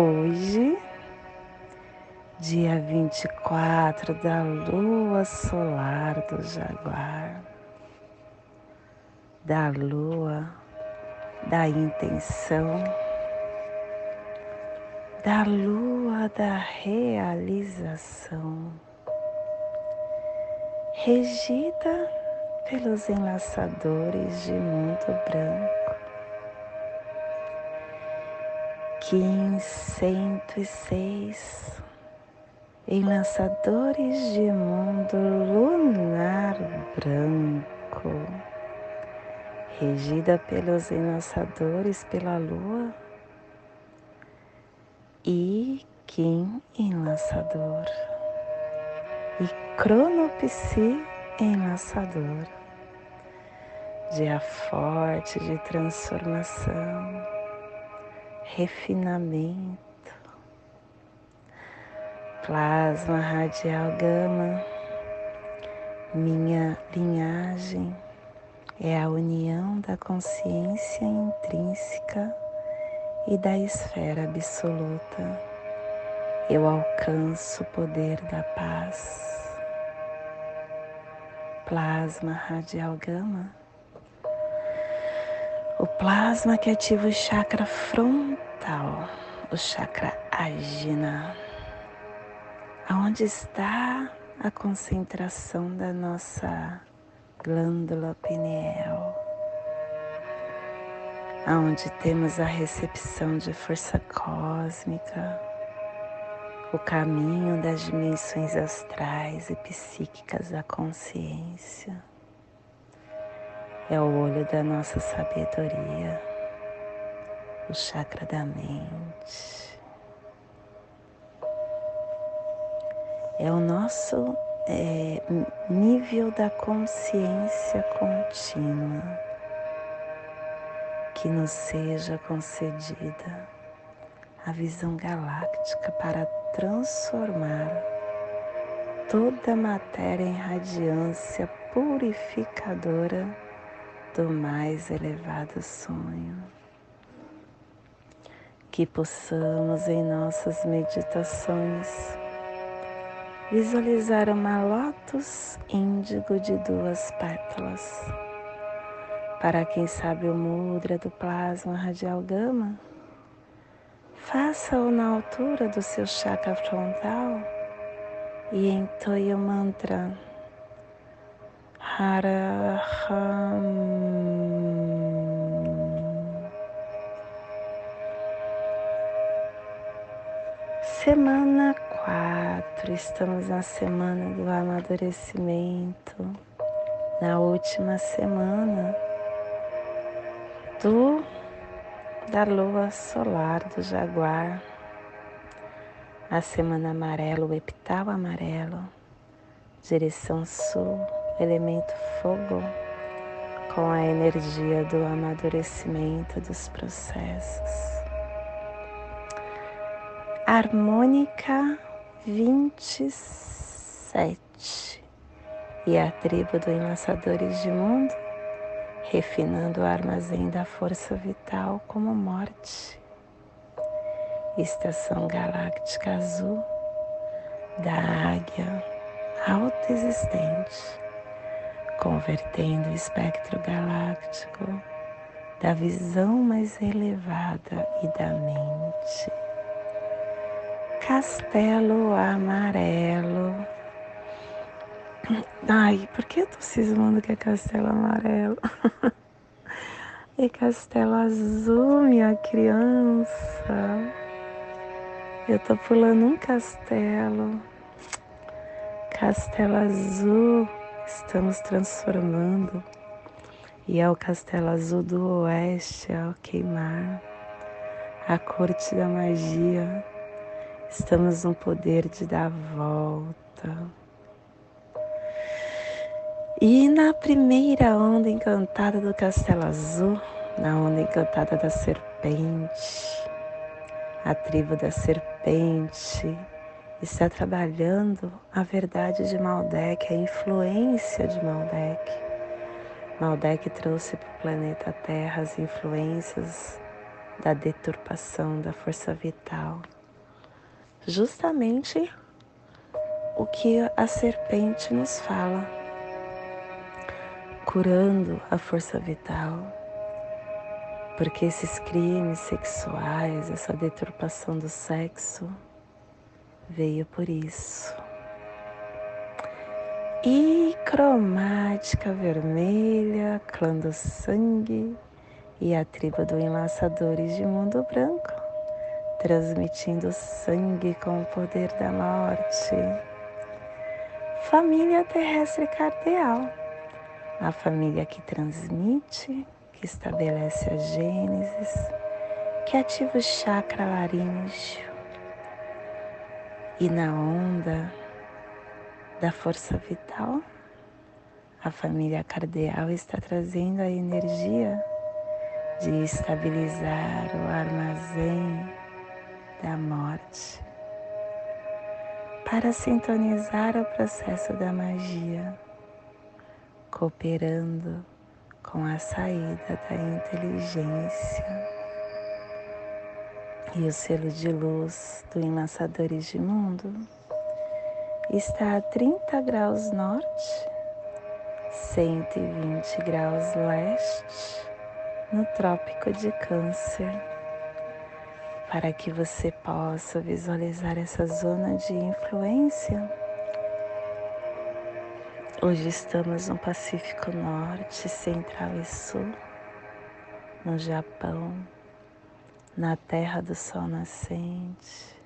Hoje, dia 24 da lua solar do Jaguar, da lua da intenção, da lua da realização, regida pelos enlaçadores de mundo branco Kim 106 em lançadores de mundo lunar branco, regida pelos enlaçadores pela lua, e Kim enlaçador, e Cronopsi enlaçador, dia forte de transformação refinamento, plasma radial gama, minha linhagem é a união da consciência intrínseca e da esfera absoluta. Eu alcanço o poder da paz. Plasma radial gama o plasma que ativa o chakra frontal, o chakra agina, aonde está a concentração da nossa glândula pineal, aonde temos a recepção de força cósmica, o caminho das dimensões astrais e psíquicas da consciência é o olho da nossa sabedoria, o chakra da mente. É o nosso é, nível da consciência contínua que nos seja concedida a visão galáctica para transformar toda a matéria em radiância purificadora do mais elevado sonho. Que possamos em nossas meditações visualizar uma lótus índigo de duas pétalas. Para quem sabe o mudra do plasma radial gama, faça-o na altura do seu chakra frontal e entoie o mantra Araham. Semana quatro, estamos na semana do amadurecimento, na última semana do da lua solar do jaguar, a semana amarelo, o epital amarelo, direção sul elemento fogo, com a energia do amadurecimento dos processos. Harmônica 27 e a tribo do Enlaçadores de Mundo, refinando o armazém da força vital como morte. Estação Galáctica Azul da Águia Alta Existente convertendo o espectro galáctico da visão mais elevada e da mente. Castelo amarelo. Ai, por que eu tô cismando que é castelo amarelo? é castelo azul, minha criança. Eu tô pulando um castelo. Castelo azul estamos transformando e é o castelo azul do oeste ao queimar. a corte da magia. Estamos no poder de dar volta. E na primeira onda encantada do Castelo Azul, na onda encantada da serpente, a tribo da serpente está trabalhando a verdade de Maldek, a influência de Maldek. Maldek trouxe para o planeta Terra as influências da deturpação da força vital. Justamente o que a serpente nos fala, curando a força vital. Porque esses crimes sexuais, essa deturpação do sexo, veio por isso. E cromática vermelha, clã do sangue e a tribo do Enlaçadores de Mundo Branco, transmitindo sangue com o poder da morte. Família terrestre cardeal, a família que transmite, que estabelece a gênesis, que ativa o chakra laríngeo e na onda da força vital, a família cardeal está trazendo a energia de estabilizar o armazém da morte para sintonizar o processo da magia, cooperando com a saída da inteligência e o selo de luz do Enlaçadores de Mundo está a 30 graus norte, 120 graus leste, no Trópico de Câncer, para que você possa visualizar essa zona de influência. Hoje estamos no Pacífico Norte, Central e Sul, no Japão na terra do sol nascente,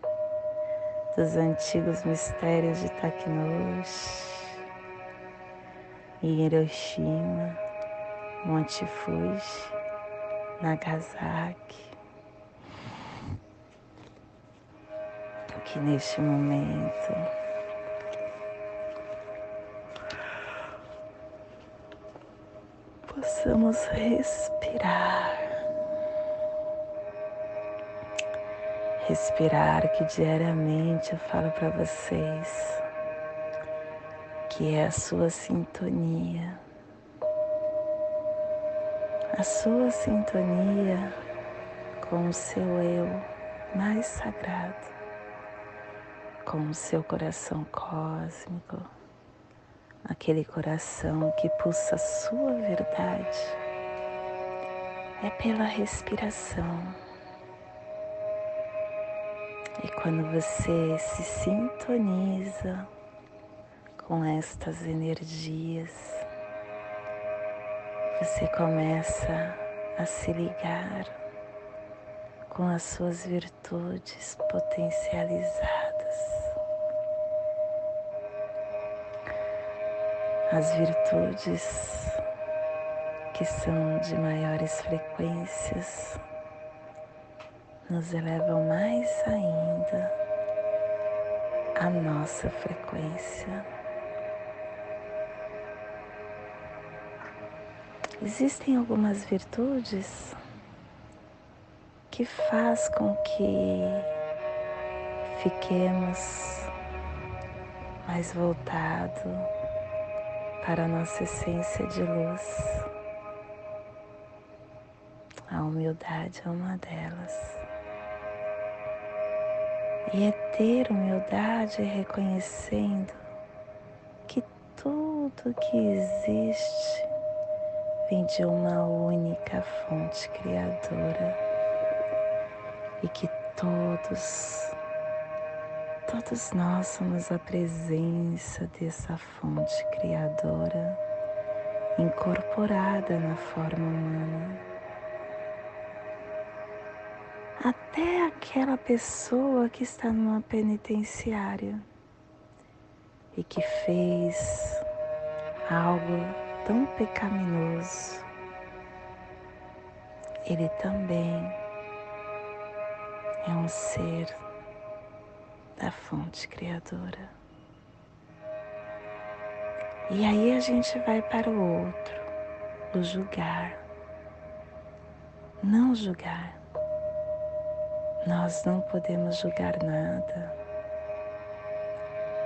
dos antigos mistérios de Takinushi, em Hiroshima, Monte Fuji, Nagasaki, que neste momento possamos respirar respirar que diariamente eu falo para vocês que é a sua sintonia, a sua sintonia com o seu eu mais sagrado, com o seu coração cósmico, aquele coração que pulsa a sua verdade. É pela respiração e quando você se sintoniza com estas energias, você começa a se ligar com as suas virtudes potencializadas. As virtudes que são de maiores frequências nos elevam mais ainda a nossa frequência. Existem algumas virtudes que faz com que fiquemos mais voltado para a nossa essência de luz. A humildade é uma delas. E é ter humildade reconhecendo que tudo que existe vem de uma única fonte criadora e que todos, todos nós somos a presença dessa fonte criadora incorporada na forma humana. Até aquela pessoa que está numa penitenciária e que fez algo tão pecaminoso, ele também é um ser da fonte criadora. E aí a gente vai para o outro, o julgar. Não julgar. Nós não podemos julgar nada.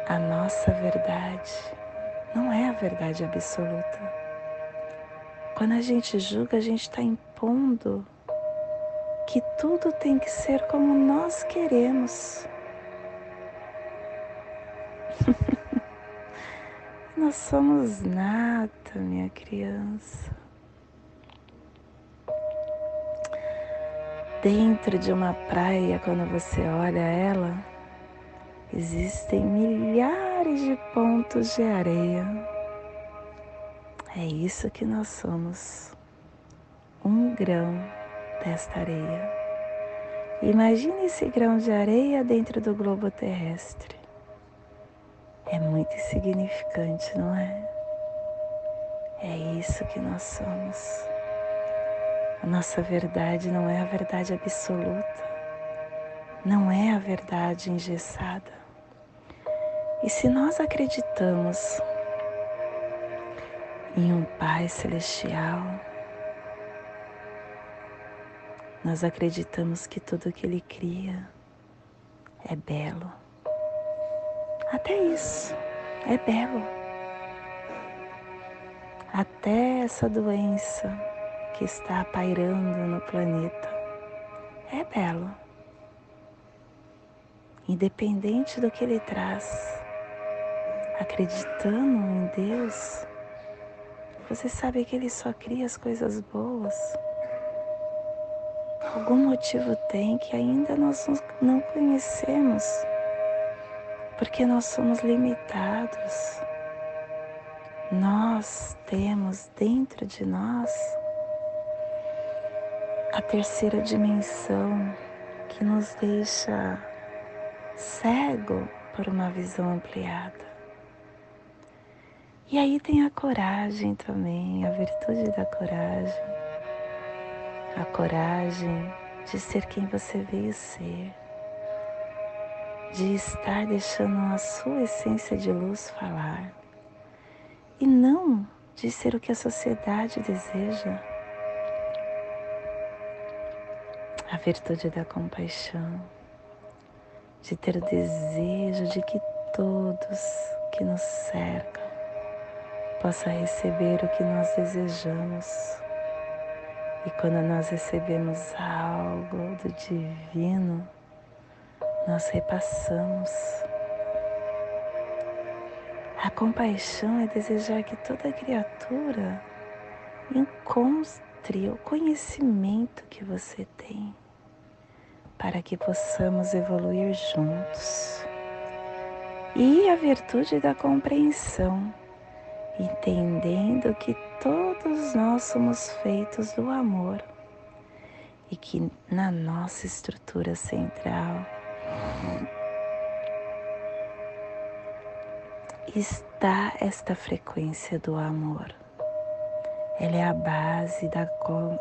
A nossa verdade não é a verdade absoluta. Quando a gente julga, a gente está impondo que tudo tem que ser como nós queremos. nós somos nada, minha criança. Dentro de uma praia, quando você olha ela, existem milhares de pontos de areia. É isso que nós somos. Um grão desta areia. Imagine esse grão de areia dentro do globo terrestre. É muito insignificante, não é? É isso que nós somos. Nossa verdade não é a verdade absoluta, não é a verdade engessada. E se nós acreditamos em um Pai Celestial, nós acreditamos que tudo que Ele cria é belo. Até isso é belo. Até essa doença que está pairando no planeta é belo. Independente do que ele traz, acreditando em Deus, você sabe que Ele só cria as coisas boas. Algum motivo tem que ainda nós não conhecemos, porque nós somos limitados. Nós temos dentro de nós a terceira dimensão que nos deixa cego por uma visão ampliada. E aí tem a coragem também, a virtude da coragem. A coragem de ser quem você veio ser. De estar deixando a sua essência de luz falar. E não de ser o que a sociedade deseja a virtude da compaixão, de ter o desejo de que todos que nos cercam possam receber o que nós desejamos. E quando nós recebemos algo do divino, nós repassamos. A compaixão é desejar que toda criatura encontre o conhecimento que você tem para que possamos evoluir juntos. E a virtude da compreensão, entendendo que todos nós somos feitos do amor e que na nossa estrutura central está esta frequência do amor. Ela é a base da,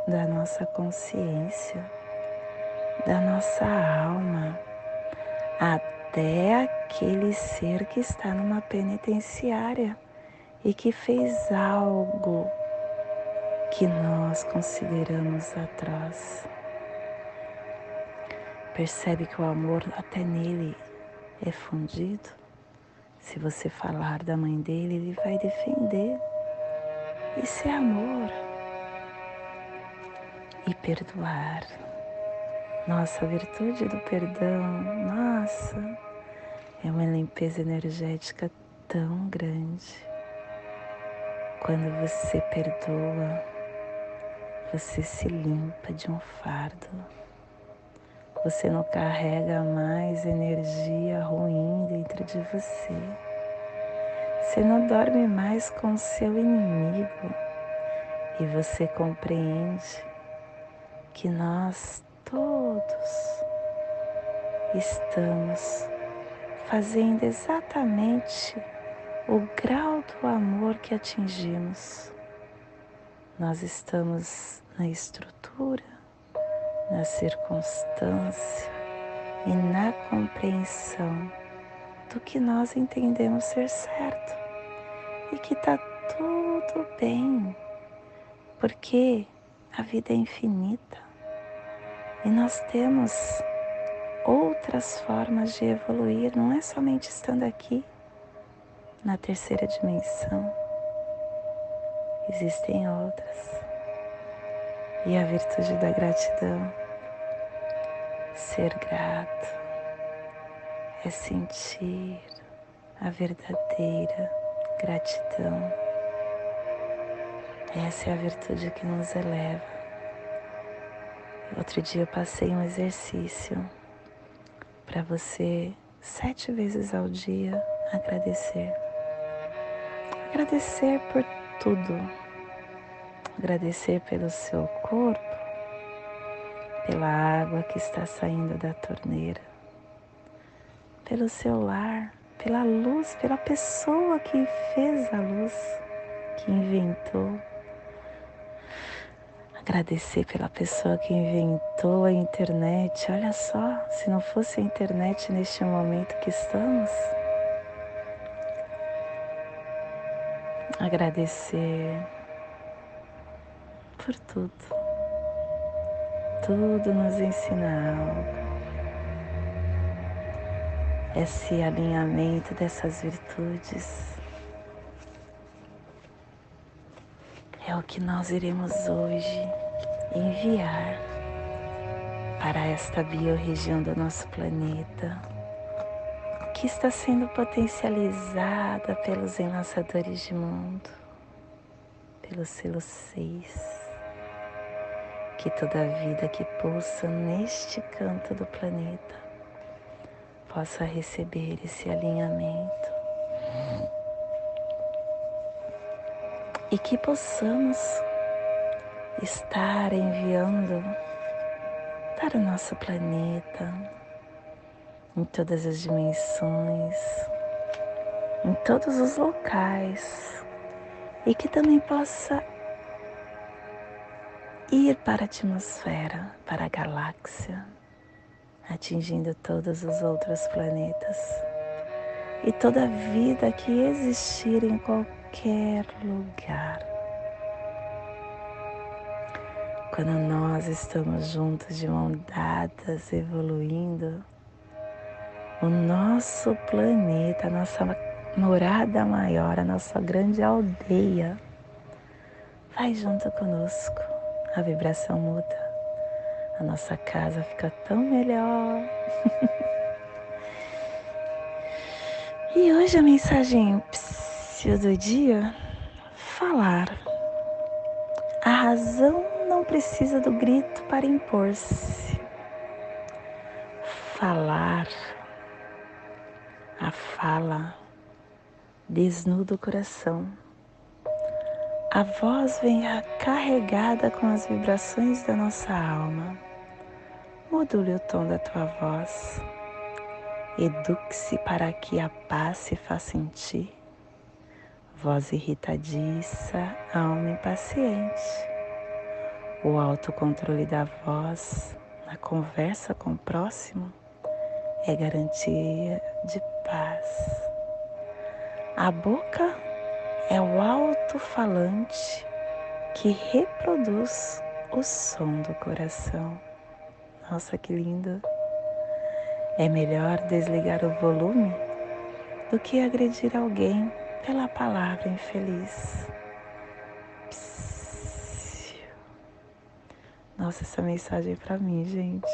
da nossa consciência da nossa alma até aquele ser que está numa penitenciária e que fez algo que nós consideramos atroz. Percebe que o amor até nele é fundido? Se você falar da mãe dele, ele vai defender. Isso é amor. E perdoar. Nossa, a virtude do perdão, nossa, é uma limpeza energética tão grande. Quando você perdoa, você se limpa de um fardo. Você não carrega mais energia ruim dentro de você. Você não dorme mais com seu inimigo. E você compreende que nós todos estamos fazendo exatamente o grau do amor que atingimos. Nós estamos na estrutura, na circunstância, e na compreensão do que nós entendemos ser certo. E que está tudo bem, porque a vida é infinita. E nós temos outras formas de evoluir, não é somente estando aqui na terceira dimensão, existem outras. E a virtude da gratidão, ser grato, é sentir a verdadeira gratidão. Essa é a virtude que nos eleva. Outro dia eu passei um exercício para você sete vezes ao dia agradecer. Agradecer por tudo. Agradecer pelo seu corpo, pela água que está saindo da torneira, pelo seu lar, pela luz, pela pessoa que fez a luz, que inventou. Agradecer pela pessoa que inventou a internet. Olha só, se não fosse a internet neste momento que estamos, agradecer por tudo. Tudo nos ensina algo. Esse alinhamento dessas virtudes é o que nós iremos hoje enviar para esta biorregião do nosso planeta que está sendo potencializada pelos enlaçadores de mundo, pelo selo 6. Que toda vida que pulsa neste canto do planeta possa receber esse alinhamento. E que possamos estar enviando para o nosso planeta em todas as dimensões, em todos os locais, e que também possa ir para a atmosfera, para a galáxia, atingindo todos os outros planetas e toda vida que existir em qualquer lugar. Quando nós estamos juntos de mão dadas, evoluindo, o nosso planeta, a nossa morada maior, a nossa grande aldeia, vai junto conosco. A vibração muda, a nossa casa fica tão melhor. e hoje a mensagem do dia: falar. A razão não precisa do grito para impor-se. Falar a fala desnuda o coração. A voz vem carregada com as vibrações da nossa alma. Module o tom da tua voz. Eduque-se para que a paz se faça em ti. Voz irritadiça, alma impaciente. O autocontrole da voz na conversa com o próximo é garantia de paz. A boca é o alto-falante que reproduz o som do coração. Nossa, que lindo! É melhor desligar o volume do que agredir alguém pela palavra infeliz. Nossa, essa mensagem é para mim, gente.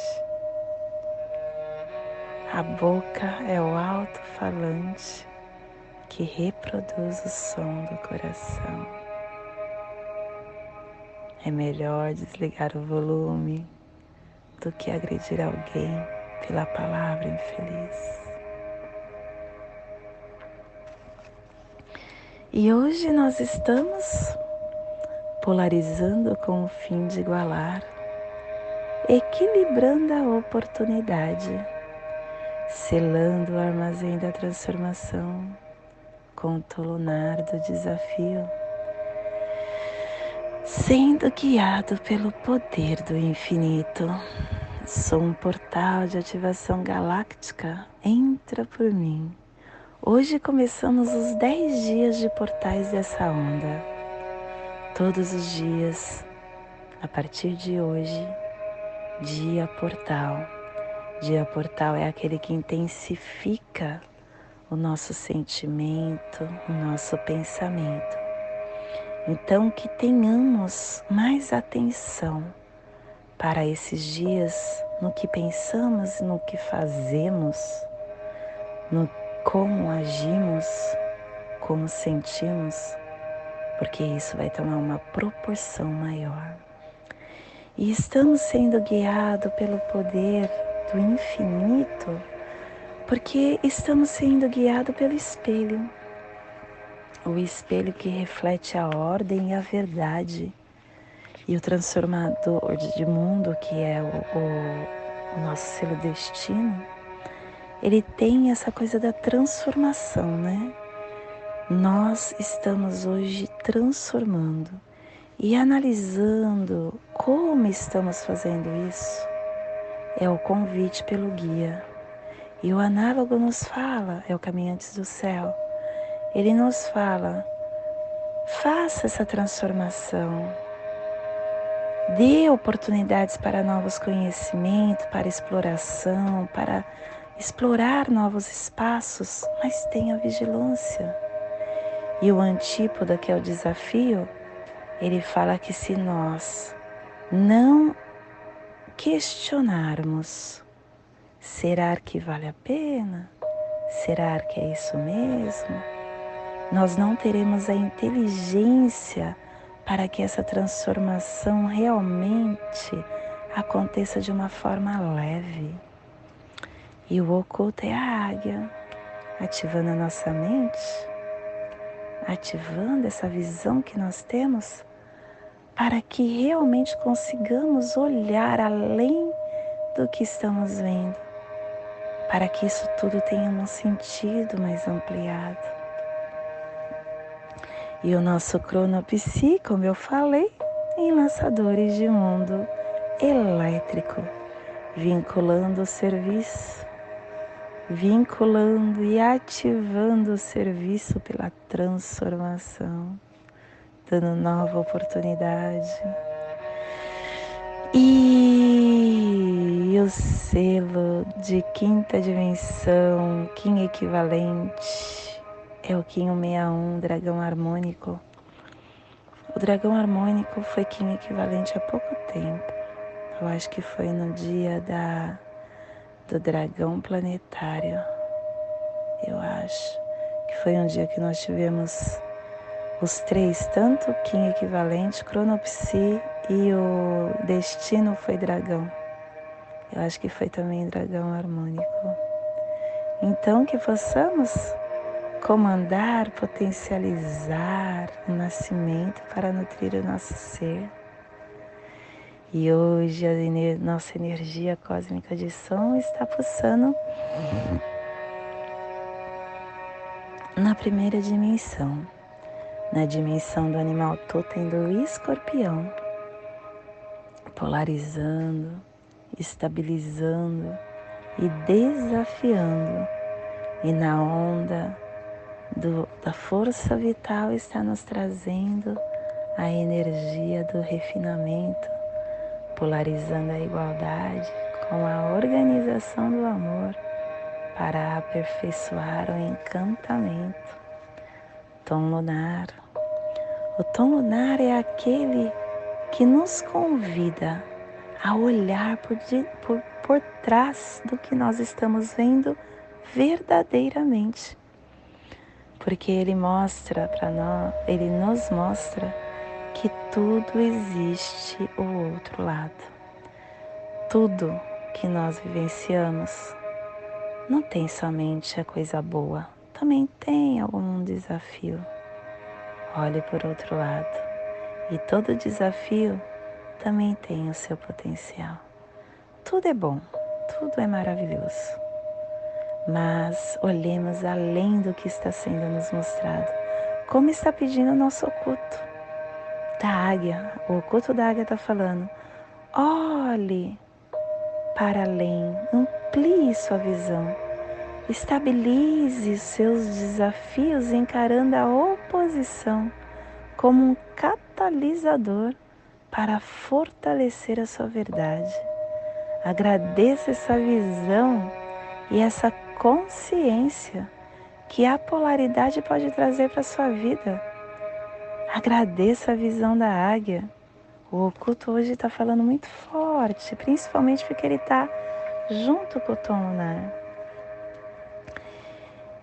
A boca é o alto-falante que reproduz o som do coração. É melhor desligar o volume do que agredir alguém pela palavra infeliz. E hoje nós estamos polarizando com o fim de igualar, equilibrando a oportunidade selando o armazém da transformação com o tolunar do desafio, sendo guiado pelo poder do infinito, Sou um portal de ativação galáctica. Entra por mim. Hoje começamos os 10 dias de portais dessa onda. Todos os dias, a partir de hoje, dia portal. Dia portal é aquele que intensifica o nosso sentimento, o nosso pensamento. Então, que tenhamos mais atenção para esses dias no que pensamos, no que fazemos, no como agimos, como sentimos, porque isso vai tomar uma proporção maior. E estamos sendo guiados pelo poder do infinito, porque estamos sendo guiados pelo espelho. O espelho que reflete a ordem e a verdade e o transformador de mundo, que é o, o, nosso selo destino, ele tem essa coisa da transformação, né? Nós estamos hoje transformando e analisando como estamos fazendo isso. É o convite pelo guia. E o análogo nos fala, é o caminho antes do céu. Ele nos fala: faça essa transformação Dê oportunidades para novos conhecimentos, para exploração, para explorar novos espaços, mas tenha vigilância. E o antípoda, que é o desafio, ele fala que se nós não questionarmos, será que vale a pena? Será que é isso mesmo? Nós não teremos a inteligência para que essa transformação realmente aconteça de uma forma leve. E o oculto é a águia, ativando a nossa mente, ativando essa visão que nós temos, para que realmente consigamos olhar além do que estamos vendo, para que isso tudo tenha um sentido mais ampliado. E o nosso cronopsi, como eu falei, em lançadores de mundo elétrico, vinculando o serviço, vinculando e ativando o serviço pela transformação, dando nova oportunidade. E o selo de quinta dimensão, Kim equivalente, é o Kim 61, dragão harmônico. O dragão harmônico foi Kim equivalente há pouco tempo. Eu acho que foi no dia da, do dragão planetário. Eu acho que foi um dia que nós tivemos os três, tanto o Kim equivalente, Cronopsi e o destino foi dragão. Eu acho que foi também dragão harmônico. Então que possamos comandar, potencializar o nascimento para nutrir o nosso ser. E hoje a ener nossa energia cósmica de som está pulsando na primeira dimensão, na dimensão do animal totem do escorpião, polarizando, estabilizando e desafiando, e na onda do, da força vital está nos trazendo a energia do refinamento, polarizando a igualdade com a organização do amor para aperfeiçoar o encantamento. Tom lunar. O tom lunar é aquele que nos convida a olhar por, por, por trás do que nós estamos vendo verdadeiramente porque ele mostra para nós, ele nos mostra que tudo existe o outro lado. Tudo que nós vivenciamos não tem somente a coisa boa, também tem algum desafio. Olhe por outro lado. E todo desafio também tem o seu potencial. Tudo é bom, tudo é maravilhoso mas olhemos além do que está sendo nos mostrado, como está pedindo o nosso oculto da águia. O oculto da águia está falando: olhe para além, amplie sua visão. Estabilize seus desafios encarando a oposição como um catalisador para fortalecer a sua verdade. Agradeça essa visão e essa consciência que a polaridade pode trazer para sua vida. Agradeça a visão da águia. O oculto hoje está falando muito forte, principalmente porque ele está junto com o tom lunar.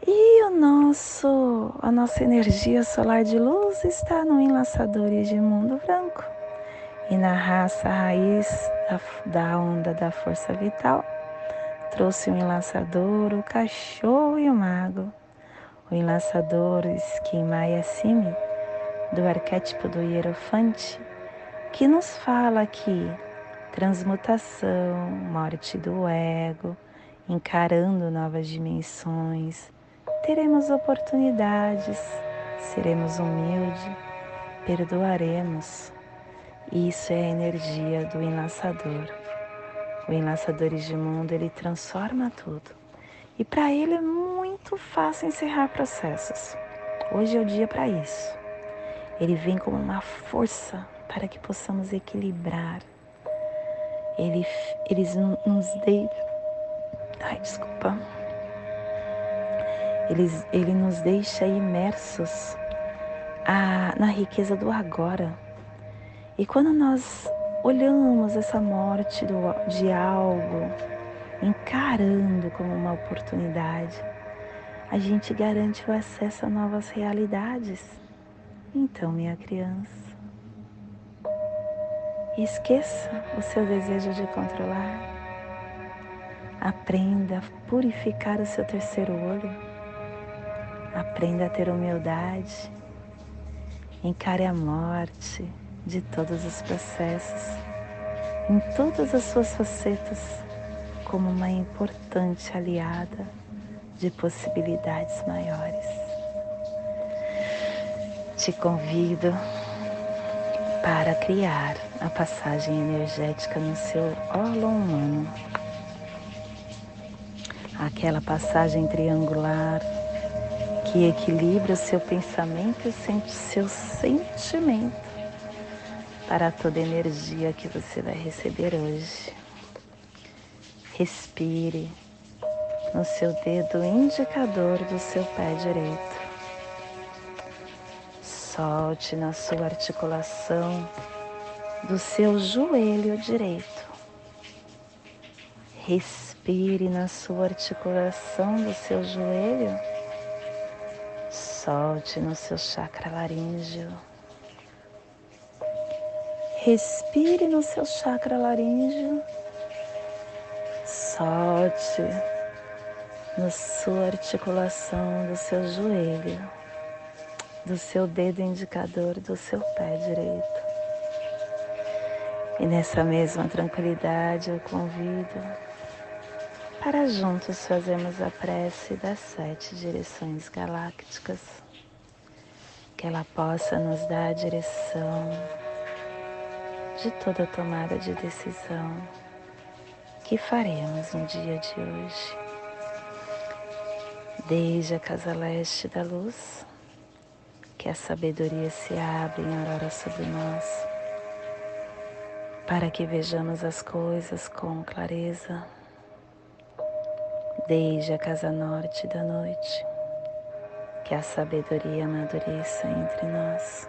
E o nosso, a nossa energia solar de luz está no enlaçador de mundo branco. E na raça raiz da onda da força vital, trouxe o enlaçador, o cachorro e o mago. O enlaçador Skimaya Simi, do arquétipo do hierofante, que nos fala que transmutação, morte do ego, encarando novas dimensões, teremos oportunidades, seremos humildes, perdoaremos. Isso é a energia do enlaçador. O enlaçador de mundo, ele transforma tudo. E para ele é muito fácil encerrar processos. Hoje é o dia para isso. Ele vem como uma força para que possamos equilibrar. Ele, eles nos deixam. Ai, desculpa ele, ele nos deixa imersos a, na riqueza do agora. E quando nós olhamos essa morte do, de algo, encarando como uma oportunidade, a gente garante o acesso a novas realidades. Então, minha criança, esqueça o seu desejo de controlar. Aprenda a purificar o seu terceiro olho Aprenda a ter humildade. Encare a morte de todos os processos, em todas as suas facetas, como uma importante aliada de possibilidades maiores. Te convido para criar a passagem energética no seu óleo humano. Aquela passagem triangular que equilibra o seu pensamento e o seu sentimento para toda energia que você vai receber hoje. Respire no seu dedo indicador do seu pé direito. Solte na sua articulação do seu joelho direito. Respire na sua articulação do seu joelho Solte no seu chakra laríngeo. Respire no seu chakra laríngeo. Solte na sua articulação do seu joelho, do seu dedo indicador do seu pé direito. E nessa mesma tranquilidade eu convido para juntos fazermos a prece das sete direções galácticas, que ela possa nos dar a direção de toda tomada de decisão que faremos no dia de hoje. Desde a casa leste da luz, que a sabedoria se abra em aurora sobre nós, para que vejamos as coisas com clareza desde a casa norte da noite, que a sabedoria amadureça entre nós,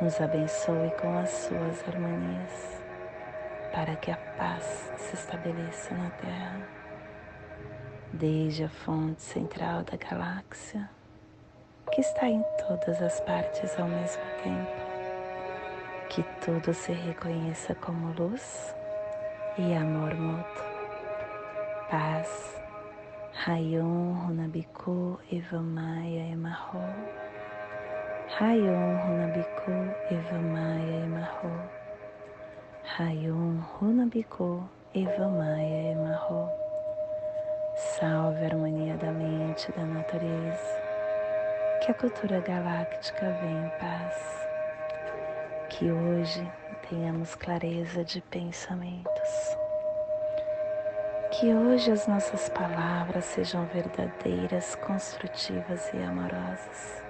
nos abençoe com as suas harmonias, para que a paz se estabeleça na terra, desde a fonte central da galáxia, que está em todas as partes ao mesmo tempo, que tudo se reconheça como luz e amor mútuo paz. Rayon Runabiku Evamaya Emarro. Rayon Runabiku Evamaya Emarro. Rayon Runabiku Evamaya Emarro. Salve a harmonia da mente e da natureza. Que a cultura galáctica venha em paz. Que hoje tenhamos clareza de pensamentos que hoje as nossas palavras sejam verdadeiras, construtivas e amorosas.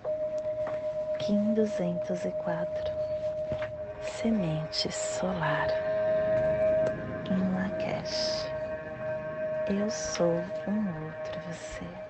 Kim 204 Semente Solar em Lakesh. Eu sou um outro você.